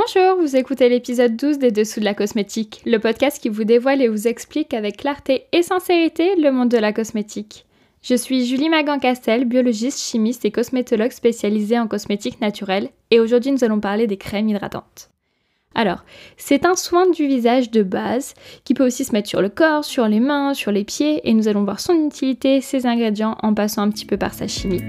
Bonjour, vous écoutez l'épisode 12 des Dessous de la cosmétique, le podcast qui vous dévoile et vous explique avec clarté et sincérité le monde de la cosmétique. Je suis Julie Magan-Castel, biologiste, chimiste et cosmétologue spécialisée en cosmétique naturelle, et aujourd'hui nous allons parler des crèmes hydratantes. Alors, c'est un soin du visage de base qui peut aussi se mettre sur le corps, sur les mains, sur les pieds, et nous allons voir son utilité, ses ingrédients en passant un petit peu par sa chimie.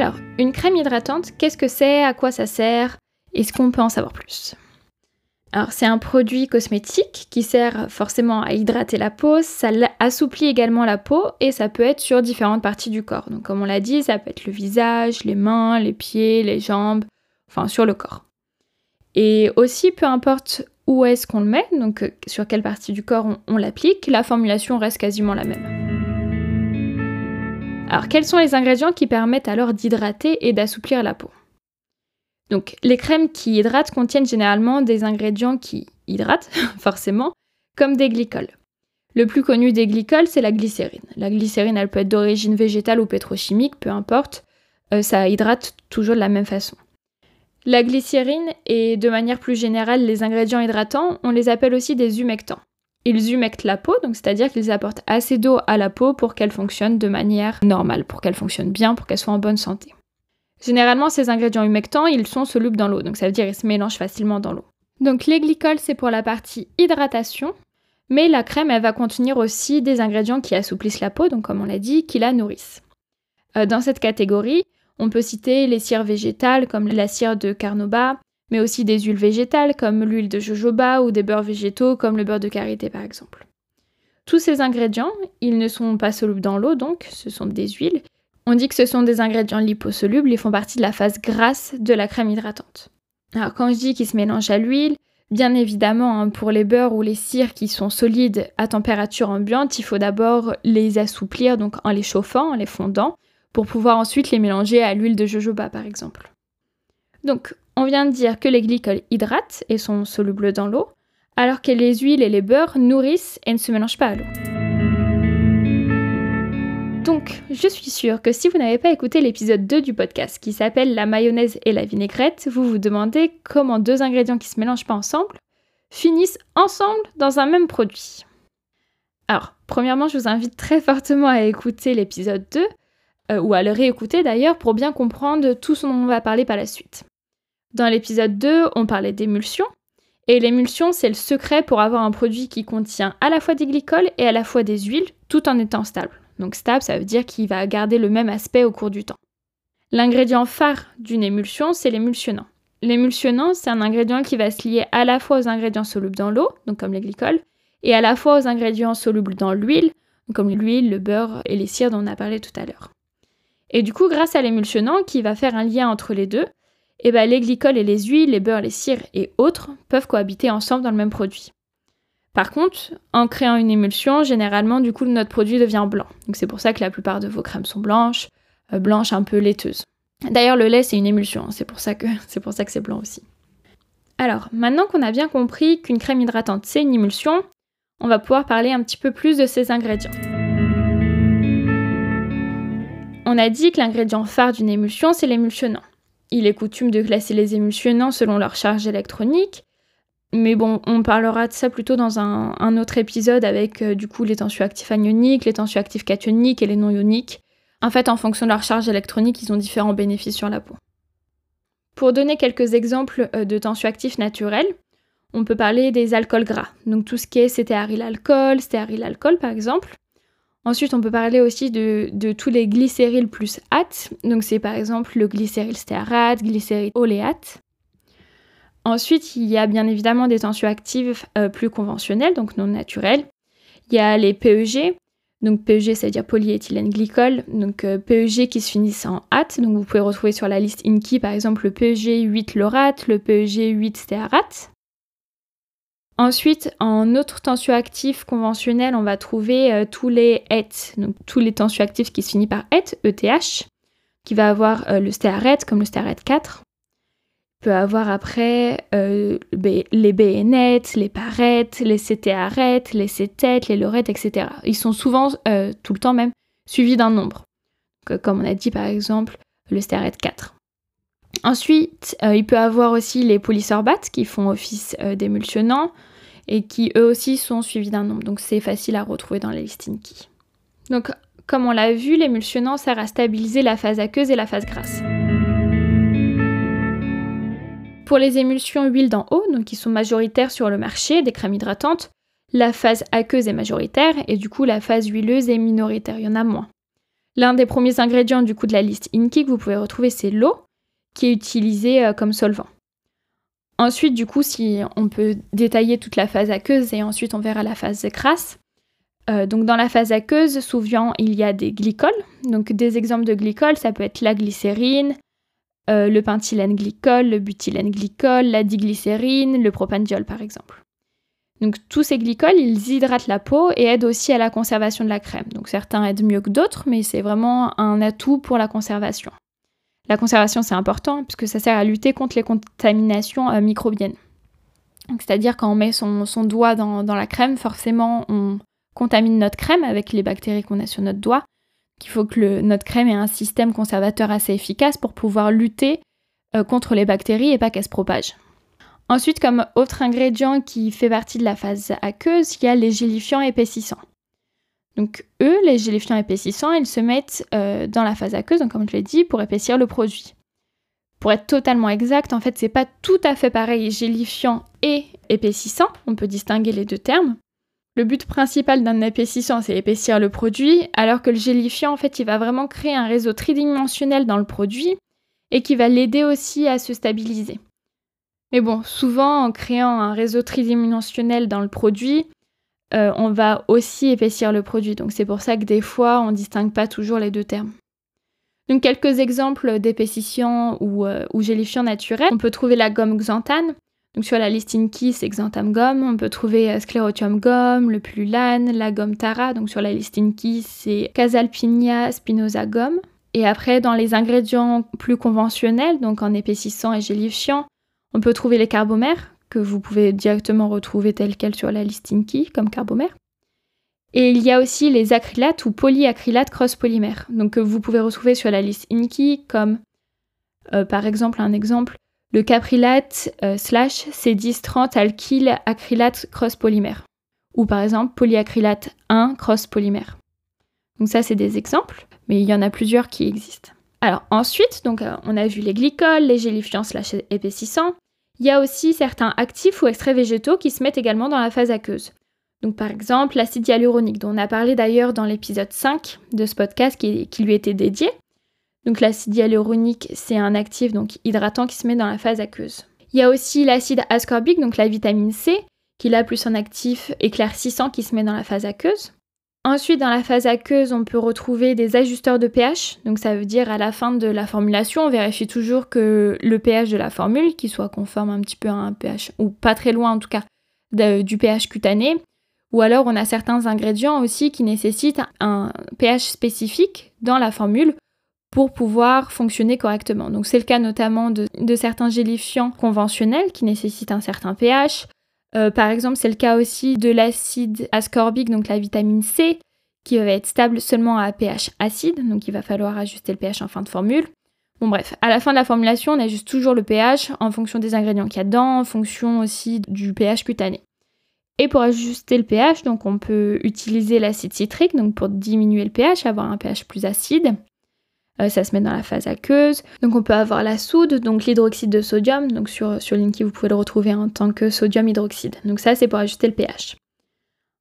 Alors, une crème hydratante, qu'est-ce que c'est? À quoi ça sert? Est-ce qu'on peut en savoir plus? Alors c'est un produit cosmétique qui sert forcément à hydrater la peau, ça assouplit également la peau et ça peut être sur différentes parties du corps. Donc comme on l'a dit, ça peut être le visage, les mains, les pieds, les jambes, enfin sur le corps. Et aussi peu importe où est-ce qu'on le met, donc euh, sur quelle partie du corps on l'applique, la formulation reste quasiment la même. Alors quels sont les ingrédients qui permettent alors d'hydrater et d'assouplir la peau? Donc les crèmes qui hydratent contiennent généralement des ingrédients qui hydratent, forcément, comme des glycols. Le plus connu des glycols, c'est la glycérine. La glycérine, elle peut être d'origine végétale ou pétrochimique, peu importe, euh, ça hydrate toujours de la même façon. La glycérine et de manière plus générale les ingrédients hydratants, on les appelle aussi des humectants. Ils humectent la peau, donc c'est-à-dire qu'ils apportent assez d'eau à la peau pour qu'elle fonctionne de manière normale, pour qu'elle fonctionne bien, pour qu'elle soit en bonne santé. Généralement, ces ingrédients humectants, ils sont solubles dans l'eau, donc ça veut dire qu'ils se mélangent facilement dans l'eau. Donc les glycols, c'est pour la partie hydratation, mais la crème, elle va contenir aussi des ingrédients qui assouplissent la peau, donc comme on l'a dit, qui la nourrissent. Euh, dans cette catégorie, on peut citer les cires végétales comme la cire de carnauba, mais aussi des huiles végétales comme l'huile de jojoba ou des beurres végétaux comme le beurre de karité par exemple. Tous ces ingrédients, ils ne sont pas solubles dans l'eau donc, ce sont des huiles. On dit que ce sont des ingrédients liposolubles, ils font partie de la phase grasse de la crème hydratante. Alors quand je dis qu'ils se mélangent à l'huile, bien évidemment hein, pour les beurres ou les cires qui sont solides à température ambiante, il faut d'abord les assouplir donc en les chauffant, en les fondant, pour pouvoir ensuite les mélanger à l'huile de jojoba par exemple. Donc on vient de dire que les glycols hydratent et sont solubles dans l'eau, alors que les huiles et les beurres nourrissent et ne se mélangent pas à l'eau. Donc, je suis sûre que si vous n'avez pas écouté l'épisode 2 du podcast qui s'appelle La mayonnaise et la vinaigrette, vous vous demandez comment deux ingrédients qui se mélangent pas ensemble finissent ensemble dans un même produit. Alors, premièrement, je vous invite très fortement à écouter l'épisode 2, euh, ou à le réécouter d'ailleurs, pour bien comprendre tout ce dont on va parler par la suite. Dans l'épisode 2, on parlait d'émulsion. Et l'émulsion, c'est le secret pour avoir un produit qui contient à la fois des glycols et à la fois des huiles, tout en étant stable. Donc stable, ça veut dire qu'il va garder le même aspect au cours du temps. L'ingrédient phare d'une émulsion, c'est l'émulsionnant. L'émulsionnant, c'est un ingrédient qui va se lier à la fois aux ingrédients solubles dans l'eau, donc comme les glycols, et à la fois aux ingrédients solubles dans l'huile, comme l'huile, le beurre et les cires dont on a parlé tout à l'heure. Et du coup, grâce à l'émulsionnant qui va faire un lien entre les deux, eh ben, les glycols et les huiles, les beurres, les cires et autres peuvent cohabiter ensemble dans le même produit. Par contre, en créant une émulsion, généralement, du coup, notre produit devient blanc. Donc c'est pour ça que la plupart de vos crèmes sont blanches, euh, blanches un peu laiteuses. D'ailleurs, le lait, c'est une émulsion, hein. c'est pour ça que c'est pour ça que c'est blanc aussi. Alors, maintenant qu'on a bien compris qu'une crème hydratante, c'est une émulsion, on va pouvoir parler un petit peu plus de ses ingrédients. On a dit que l'ingrédient phare d'une émulsion, c'est l'émulsionnant. Il est coutume de classer les émulsionnants selon leur charge électronique, mais bon, on parlera de ça plutôt dans un, autre épisode avec euh, du coup les tensioactifs anioniques, les tensioactifs cationiques et les non ioniques. En fait, en fonction de leur charge électronique, ils ont différents bénéfices sur la peau. Pour donner quelques exemples euh, de tensioactifs naturels, on peut parler des alcools gras, donc tout ce qui est stéarylalcool, stéarylalcool par exemple. Ensuite, on peut parler aussi de, tous les glycéryls plus at. Donc, c'est par exemple le glycéryl stéarate, glycéryl oléate. Ensuite, il y a bien évidemment des tensioactives euh, plus conventionnelles, donc non naturelles. Il y a les PEG. Donc, PEG, ça veut dire polyéthylène glycol. Donc, euh, PEG qui se finissent en at. Donc, vous pouvez retrouver sur la liste INKI, par exemple, le PEG 8 laurate, le PEG 8 stéarate. Ensuite, en autre tensioactif conventionnel, on va trouver euh, tous les ET, donc tous les tensioactifs qui se finissent par ET, ETH, qui va avoir euh, le stéarète comme le stéarète 4. Il peut avoir après euh, les BNET, les parettes, les CTARET, les CETET, les LORET, etc. Ils sont souvent, tout le temps même, suivis d'un nombre. comme on a dit par exemple le stéarète 4. Ensuite, il peut avoir aussi les polysorbates qui font office d'émulsionnants et qui eux aussi sont suivis d'un nombre. Donc c'est facile à retrouver dans les listings key. Donc comme on l'a vu, l'émulsionnant sert à stabiliser la phase aqueuse et la phase grasse. Pour les émulsions huile d'en haut, donc qui sont majoritaires sur le marché des crèmes hydratantes, la phase aqueuse est majoritaire et du coup la phase huileuse est minoritaire, il y en a moins. L'un des premiers ingrédients du coup de la liste INKI que vous pouvez retrouver, c'est l'eau, qui est utilisée euh, comme solvant. Ensuite, du coup, si on peut détailler toute la phase aqueuse et ensuite on verra la phase grasse, euh, donc dans la phase aqueuse, souvent il y a des glycols. Donc des exemples de glycols, ça peut être la glycérine, euh, le pentylène glycol, le butylène glycol, la diglycérine, le propandiol par exemple. Donc tous ces glycols, ils hydratent la peau et aident aussi à la conservation de la crème. Donc certains aident mieux que d'autres, mais c'est vraiment un atout pour la conservation. La conservation, c'est important puisque ça sert à lutter contre les contaminations euh, microbiennes. C'est-à-dire quand on met son, doigt dans, la crème, forcément on, contamine notre crème avec les bactéries qu'on a sur notre doigt, qu'il faut que notre crème ait un système conservateur assez efficace pour pouvoir lutter euh, contre les bactéries et pas qu'elles se propagent. Ensuite, comme autre ingrédient qui fait partie de la phase aqueuse, il y a les gélifiants épaississants. Donc eux, les gélifiants épaississants, ils se mettent euh, dans la phase aqueuse, comme je l'ai dit, pour épaissir le produit. Pour être totalement exact, en fait, c'est pas tout à fait pareil gélifiant et épaississant. On peut distinguer les deux termes. Le but principal d'un épaississant, c'est épaissir le produit, alors que le gélifiant, en fait, il va vraiment créer un réseau tridimensionnel dans le produit et qui va l'aider aussi à se stabiliser. Mais bon, souvent, en créant un réseau tridimensionnel dans le produit, euh, on va aussi épaissir le produit. Donc c'est pour ça que des fois, on ne distingue pas toujours les deux termes. Donc quelques exemples d'épaississants ou, euh, gélifiants naturels. On peut trouver la gomme xanthane, donc sur la liste Inky, c'est Xanthan Gomme. On peut trouver euh, Sclerotium Gomme, le Pululane, la gomme Tara. Donc sur la liste Inky, c'est Casalpinia spinosa Gomme. Et après, dans les ingrédients plus conventionnels, donc en épaississant et gélifiant, on peut trouver les carbomères, que vous pouvez directement retrouver tels quels sur la liste Inky, comme carbomère. Et il y a aussi les acrylates ou polyacrylates cross-polymères, donc que vous pouvez retrouver sur la liste Inky, comme euh, par exemple un exemple le caprilate euh, slash C1030 alkyl acrylate cross-polymère. Ou par exemple polyacrylate 1 cross-polymère. Donc ça, c'est des exemples, mais il y en a plusieurs qui existent. Alors ensuite, donc, euh, on a vu les glycols, les gélifiants slash épaississants. Il y a aussi certains actifs ou extraits végétaux qui se mettent également dans la phase aqueuse. Par exemple l'acide hyaluronique, dont on a parlé d'ailleurs dans l'épisode 5 de ce podcast qui, lui était dédié. L'acide hyaluronique, c'est un actif donc hydratant qui se met dans la phase aqueuse. Il y a aussi l'acide ascorbique, donc la vitamine C, qui a plus un actif éclaircissant qui se met dans la phase aqueuse. Ensuite, dans la phase aqueuse, on peut retrouver des ajusteurs de pH. Donc ça veut dire à la fin de la formulation, on vérifie toujours que le pH de la formule, qui soit conforme un petit peu à un pH, ou pas très loin en tout cas, du pH cutané. Ou alors on a certains ingrédients aussi qui nécessitent un pH spécifique dans la formule pour pouvoir fonctionner correctement. Donc c'est le cas notamment de, certains gélifiants conventionnels qui nécessitent un certain pH. Euh, par exemple, c'est le cas aussi de l'acide ascorbique, donc la vitamine C, qui va être stable seulement à pH acide, donc il va falloir ajuster le pH en fin de formule. Bon bref, à la fin de la formulation, on ajuste toujours le pH en fonction des ingrédients qu'il y a dedans, en fonction aussi du pH cutané. Et pour ajuster le pH, donc on peut utiliser l'acide citrique, donc pour diminuer le pH, avoir un pH plus acide. Euh, ça se met dans la phase aqueuse. Donc on peut avoir la soude, donc l'hydroxyde de sodium. Donc sur, sur vous pouvez le retrouver en tant que sodium hydroxyde. Donc ça, c'est pour ajuster le pH.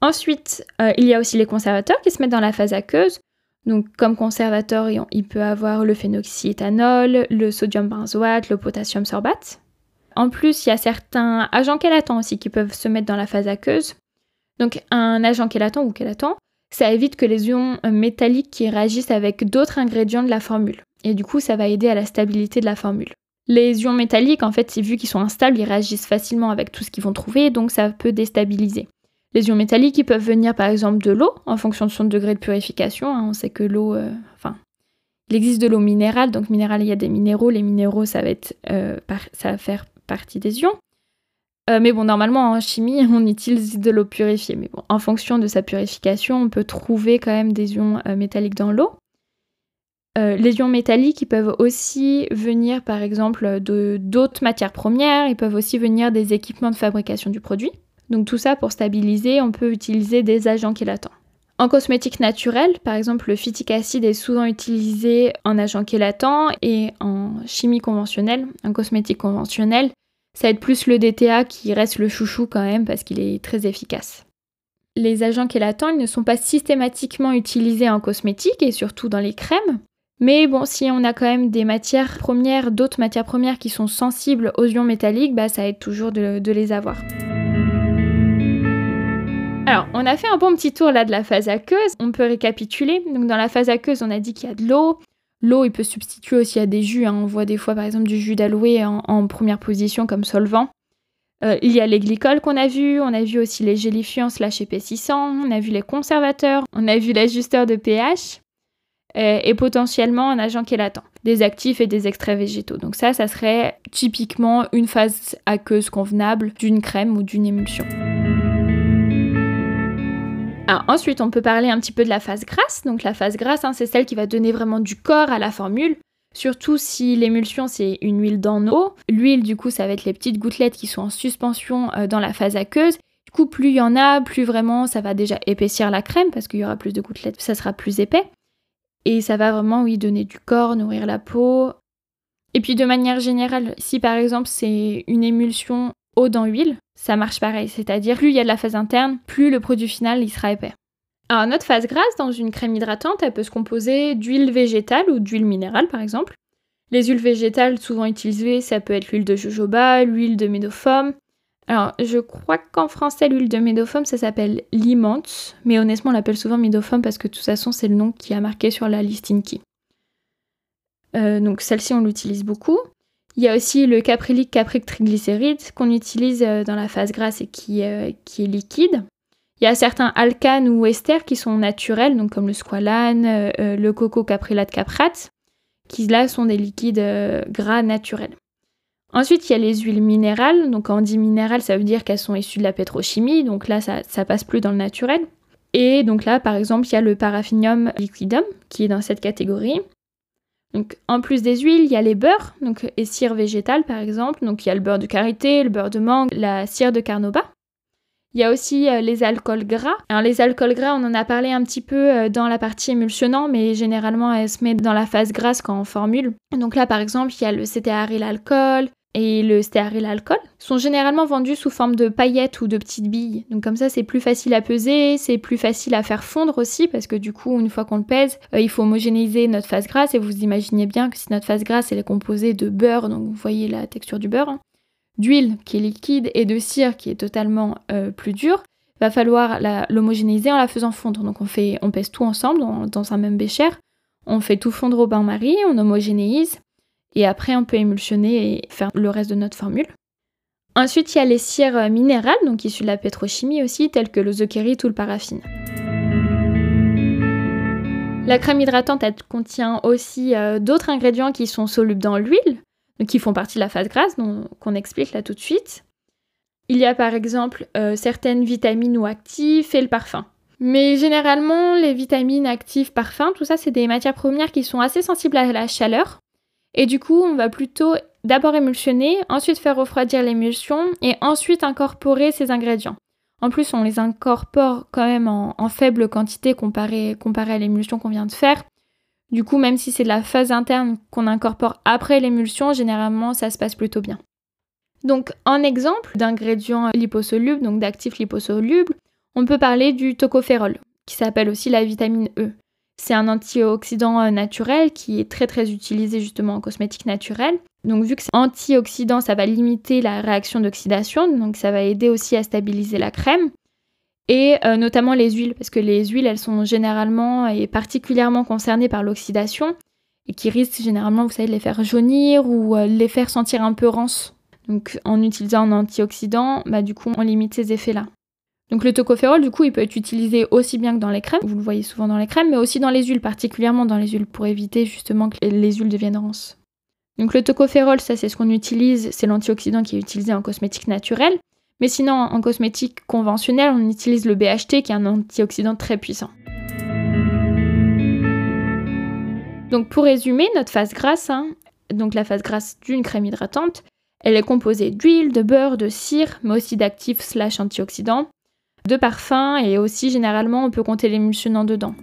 Ensuite, euh, il y a aussi les conservateurs qui se mettent dans la phase aqueuse. Donc comme conservateur, il peut avoir le phénoxyéthanol, le sodium benzoate, le potassium sorbate. En plus, il y a certains agents chélatants aussi qui peuvent se mettre dans la phase aqueuse. Donc un agent chélatant ou chélatant, ça évite que les ions euh, métalliques qui réagissent avec d'autres ingrédients de la formule. Et du coup, ça va aider à la stabilité de la formule. Les ions métalliques, en fait, vu qu'ils sont instables, ils réagissent facilement avec tout ce qu'ils vont trouver, donc ça peut déstabiliser. Les ions métalliques, ils peuvent venir par exemple de l'eau, en fonction de son degré de purification. Hein. On sait que l'eau, euh, enfin, il existe de l'eau minérale, donc minérale, il y a des minéraux. Les minéraux, ça va, être, euh, ça va faire partie des ions. Euh, mais bon, normalement en chimie, on utilise de l'eau purifiée. Mais bon, en fonction de sa purification, on peut trouver quand même des ions euh, métalliques dans l'eau. Euh, les ions métalliques, ils peuvent aussi venir par exemple de d'autres matières premières, ils peuvent aussi venir des équipements de fabrication du produit. Donc tout ça pour stabiliser, on peut utiliser des agents chélatants. En cosmétique naturelle, par exemple, le phytic acide est souvent utilisé en agent chélatant et en chimie conventionnelle, en cosmétique conventionnelle, ça va être plus le DTA qui reste le chouchou quand même parce qu'il est très efficace. Les agents chélatants, ils ne sont pas systématiquement utilisés en cosmétique et surtout dans les crèmes. Mais bon, si on a quand même des matières premières, d'autres matières premières qui sont sensibles aux ions métalliques, bah, ça aide toujours de, de les avoir. Alors, on a fait un bon petit tour là de la phase aqueuse. On peut récapituler. Donc, dans la phase aqueuse, on a dit qu'il y a de l'eau. L'eau, il peut substituer aussi à des jus. Hein. On voit des fois, par exemple, du jus d'aloe en, première position comme solvant. Euh, il y a les glycols qu'on a vus. On a vu aussi les gélifiants slash épaississants. On a vu les conservateurs. On a vu l'ajusteur de pH. Euh, et potentiellement un agent chélatant, des actifs et des extraits végétaux. Donc ça, ça serait typiquement une phase aqueuse convenable d'une crème ou d'une émulsion. Ah, ensuite, on peut parler un petit peu de la phase grasse. Donc la phase grasse, hein, c'est celle qui va donner vraiment du corps à la formule. Surtout si l'émulsion c'est une huile dans eau. L'huile du coup ça va être les petites gouttelettes qui sont en suspension euh, dans la phase aqueuse. Du coup plus il y en a, plus vraiment ça va déjà épaissir la crème parce qu'il y aura plus de gouttelettes, ça sera plus épais. Et ça va vraiment oui donner du corps, nourrir la peau. Et puis de manière générale, si par exemple c'est une émulsion dans huile, ça marche pareil. C'est-à-dire, plus il y a de la phase interne, plus le produit final il sera épais. Alors, notre phase grasse dans une crème hydratante, elle peut se composer d'huile végétale ou d'huile minérale par exemple. Les huiles végétales souvent utilisées, ça peut être l'huile de jojoba, l'huile de médophome. Alors, je crois qu'en français, l'huile de médophome, ça s'appelle limante, mais honnêtement, on l'appelle souvent médophome parce que de toute façon, c'est le nom qui a marqué sur la liste Inky. Euh, donc, celle-ci, on l'utilise beaucoup. Il y a aussi le caprylique capric triglycéride qu'on utilise euh, dans la phase grasse et qui, euh, qui, est liquide. Il y a certains alcanes ou esters qui sont naturels, donc comme le squalane, euh, le coco caprylate caprate, qui là sont des liquides gras naturels. Ensuite, il y a les huiles minérales. Donc, quand on dit minérales, ça veut dire qu'elles sont issues de la pétrochimie. Donc là, ça, ça passe plus dans le naturel. Et donc là, par exemple, il y a le paraffinium liquidum qui est dans cette catégorie. Donc, en plus des huiles, il y a les beurres, donc et cire végétale par exemple. Donc, il y a le beurre de karité, le beurre de mangue, la cire de carnauba. Il y a aussi euh, les alcools gras. Alors, les alcools gras, on en a parlé un petit peu euh, dans la partie émulsionnant, mais généralement, elle se met dans la phase grasse quand on formule. Donc là, par exemple, il y a le cétéaryl alcool, et le stéaryl alcool sont généralement vendus sous forme de paillettes ou de petites billes. Donc comme ça, c'est plus facile à peser, c'est plus facile à faire fondre aussi parce que du coup, une fois qu'on le pèse, euh, il faut homogénéiser notre phase grasse et vous imaginez bien que si notre phase grasse elle est composée de beurre, donc vous voyez la texture du beurre, hein, d'huile qui est liquide et de cire qui est totalement euh, plus dure, va falloir l'homogénéiser en la faisant fondre. Donc on fait, on pèse tout ensemble dans, dans un même bécher, on fait tout fondre au bain-marie, on homogénéise et après, on peut émulsionner et faire le reste de notre formule. Ensuite, il y a les cires minérales, donc issues de la pétrochimie aussi, telles que le ou le paraffine. La crème hydratante, contient aussi euh, d'autres ingrédients qui sont solubles dans l'huile, qui font partie de la phase grasse, qu'on explique là tout de suite. Il y a par exemple euh, certaines vitamines ou actifs et le parfum. Mais généralement, les vitamines, actifs, parfums, tout ça, c'est des matières premières qui sont assez sensibles à la chaleur. Et du coup, on va plutôt d'abord émulsionner, ensuite faire refroidir l'émulsion et ensuite incorporer ces ingrédients. En plus, on les incorpore quand même en, faible quantité comparé, comparé à l'émulsion qu'on vient de faire. Du coup, même si c'est de la phase interne qu'on incorpore après l'émulsion, généralement, ça se passe plutôt bien. Donc, en exemple d'ingrédients liposolubles, donc d'actifs liposolubles, on peut parler du tocophérol, qui s'appelle aussi la vitamine E. C'est un antioxydant euh, naturel qui est très très utilisé justement en cosmétique naturelle. Donc vu que c'est antioxydant, ça va limiter la réaction d'oxydation, donc ça va aider aussi à stabiliser la crème. Et euh, notamment les huiles, parce que les huiles, elles sont généralement et particulièrement concernées par l'oxydation et qui risquent généralement, vous savez, de les faire jaunir ou euh, les faire sentir un peu rance. Donc en utilisant un antioxydant, bah, du coup, on limite ces effets-là. Donc le tocophérol, du coup, il peut être utilisé aussi bien que dans les crèmes, vous le voyez souvent dans les crèmes, mais aussi dans les huiles, particulièrement dans les huiles, pour éviter justement que les huiles deviennent rances. Donc le tocophérol, ça c'est ce qu'on utilise, c'est l'antioxydant qui est utilisé en cosmétique naturelle. Mais sinon, en cosmétique conventionnelle, on utilise le BHT qui est un antioxydant très puissant. Donc pour résumer, notre phase grasse, hein, donc la phase grasse d'une crème hydratante, elle est composée d'huile, de beurre, de cire, mais aussi d'actifs slash antioxydants, de parfums et aussi généralement on peut compter l'émulsionnant dedans.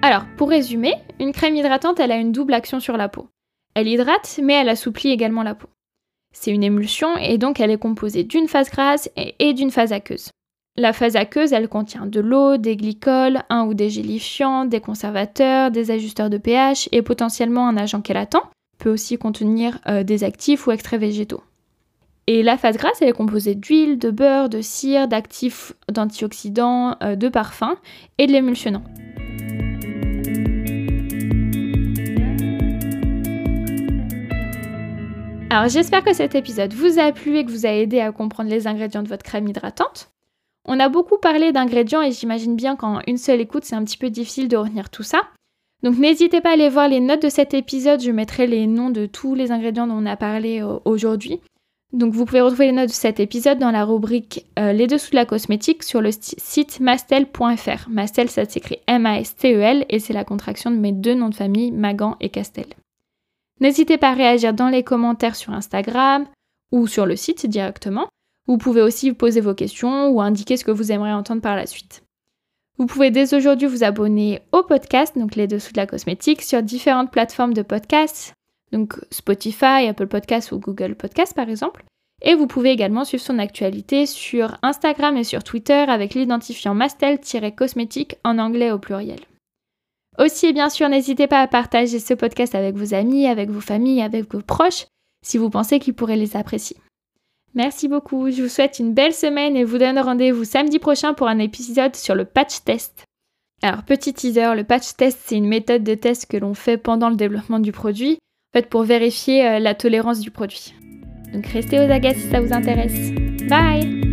Alors, pour résumer, une crème hydratante, elle a une double action sur la peau. Elle hydrate, mais elle assouplit également la peau. C'est une émulsion et donc elle est composée d'une phase grasse et d'une phase aqueuse. La phase aqueuse, elle contient de l'eau, des glycols, un ou des gélifiants, des conservateurs, des ajusteurs de pH et potentiellement un agent chélatant. Peut aussi contenir euh, des actifs ou extraits végétaux. Et la phase grasse, elle est composée d'huile, de beurre, de cire, d'actifs, d'antioxydants, euh, de parfums et de l'émulsionnant. Alors j'espère que cet épisode vous a plu et que vous a aidé à comprendre les ingrédients de votre crème hydratante. On a beaucoup parlé d'ingrédients et j'imagine bien qu'en une seule écoute, c'est un petit peu difficile de retenir tout ça. Donc n'hésitez pas à aller voir les notes de cet épisode, je mettrai les noms de tous les ingrédients dont on a parlé euh, aujourd'hui. Donc vous pouvez retrouver les notes de cet épisode dans la rubrique euh, Les dessous de la cosmétique sur le site mastel.fr. Mastel ça s'écrit M-A-S-T-E-L et c'est la contraction de mes deux noms de famille, Magan et Castel. N'hésitez pas à réagir dans les commentaires sur Instagram ou sur le site directement. Vous pouvez aussi poser vos questions ou indiquer ce que vous aimeriez entendre par la suite. Vous pouvez dès aujourd'hui vous abonner au podcast, donc les dessous de la cosmétique, sur différentes plateformes de podcasts, donc Spotify, Apple Podcasts ou Google Podcasts par exemple. Et vous pouvez également suivre son actualité sur Instagram et sur Twitter avec l'identifiant mastel-cosmétique en anglais au pluriel. Aussi, bien sûr, n'hésitez pas à partager ce podcast avec vos amis, avec vos familles, avec vos proches, si vous pensez qu'ils pourraient les apprécier. Merci beaucoup, je vous souhaite une belle semaine et vous donne rendez-vous samedi prochain pour un épisode sur le patch test. Alors petit teaser, le patch test c'est une méthode de test que l'on fait pendant le développement du produit, en pour vérifier euh, la tolérance du produit. Donc restez aux aguets si ça vous intéresse. Bye